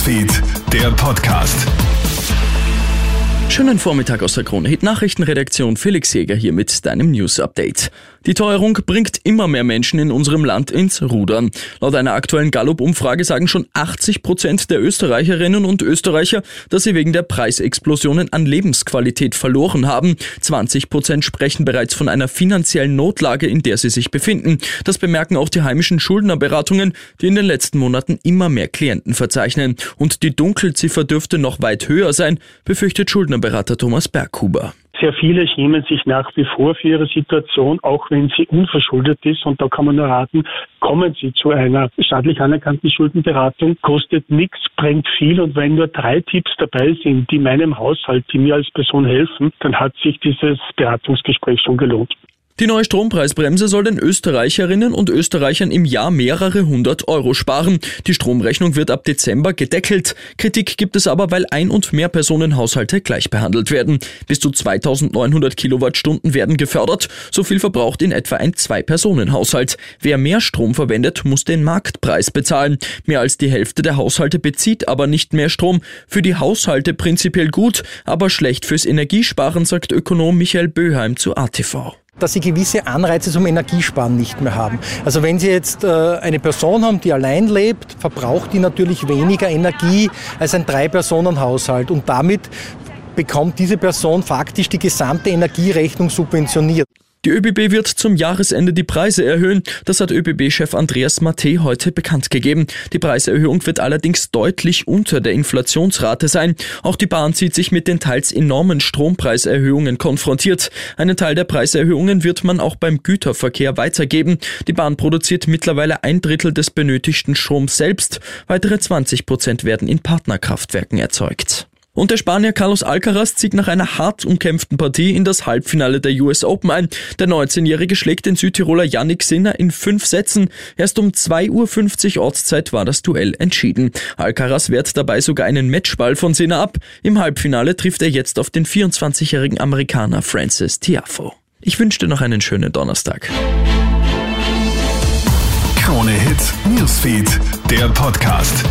Newsfeed, der Podcast. Schönen Vormittag aus der Krone Hit Nachrichtenredaktion Felix Jäger hier mit deinem News Update. Die Teuerung bringt immer mehr Menschen in unserem Land ins Rudern. Laut einer aktuellen Gallup-Umfrage sagen schon 80 Prozent der Österreicherinnen und Österreicher, dass sie wegen der Preisexplosionen an Lebensqualität verloren haben. 20 Prozent sprechen bereits von einer finanziellen Notlage, in der sie sich befinden. Das bemerken auch die heimischen Schuldnerberatungen, die in den letzten Monaten immer mehr Klienten verzeichnen. Und die Dunkelziffer dürfte noch weit höher sein, befürchtet Schuldner Steuerberater Thomas Berghuber. Sehr viele schämen sich nach wie vor für ihre Situation, auch wenn sie unverschuldet ist. Und da kann man nur raten, kommen Sie zu einer staatlich anerkannten Schuldenberatung. Kostet nichts, bringt viel. Und wenn nur drei Tipps dabei sind, die meinem Haushalt, die mir als Person helfen, dann hat sich dieses Beratungsgespräch schon gelohnt. Die neue Strompreisbremse soll den Österreicherinnen und Österreichern im Jahr mehrere hundert Euro sparen. Die Stromrechnung wird ab Dezember gedeckelt. Kritik gibt es aber, weil Ein- und Mehrpersonenhaushalte gleich behandelt werden. Bis zu 2900 Kilowattstunden werden gefördert. So viel verbraucht in etwa ein Zwei-Personen-Haushalt. Wer mehr Strom verwendet, muss den Marktpreis bezahlen. Mehr als die Hälfte der Haushalte bezieht aber nicht mehr Strom. Für die Haushalte prinzipiell gut, aber schlecht fürs Energiesparen, sagt Ökonom Michael Böheim zu ATV dass sie gewisse Anreize zum Energiesparen nicht mehr haben. Also wenn Sie jetzt äh, eine Person haben, die allein lebt, verbraucht die natürlich weniger Energie als ein Drei-Personen-Haushalt und damit bekommt diese Person faktisch die gesamte Energierechnung subventioniert. Die ÖBB wird zum Jahresende die Preise erhöhen. Das hat ÖBB-Chef Andreas Matte heute bekannt gegeben. Die Preiserhöhung wird allerdings deutlich unter der Inflationsrate sein. Auch die Bahn sieht sich mit den teils enormen Strompreiserhöhungen konfrontiert. Einen Teil der Preiserhöhungen wird man auch beim Güterverkehr weitergeben. Die Bahn produziert mittlerweile ein Drittel des benötigten Stroms selbst. Weitere 20 Prozent werden in Partnerkraftwerken erzeugt. Und der Spanier Carlos Alcaraz zieht nach einer hart umkämpften Partie in das Halbfinale der US Open ein. Der 19-Jährige schlägt den Südtiroler Yannick Sinner in fünf Sätzen. Erst um 2.50 Uhr Ortszeit war das Duell entschieden. Alcaraz wehrt dabei sogar einen Matchball von Sinner ab. Im Halbfinale trifft er jetzt auf den 24-jährigen Amerikaner Francis Tiafo. Ich wünsche dir noch einen schönen Donnerstag. Krone Hits, Newsfeed, der Podcast.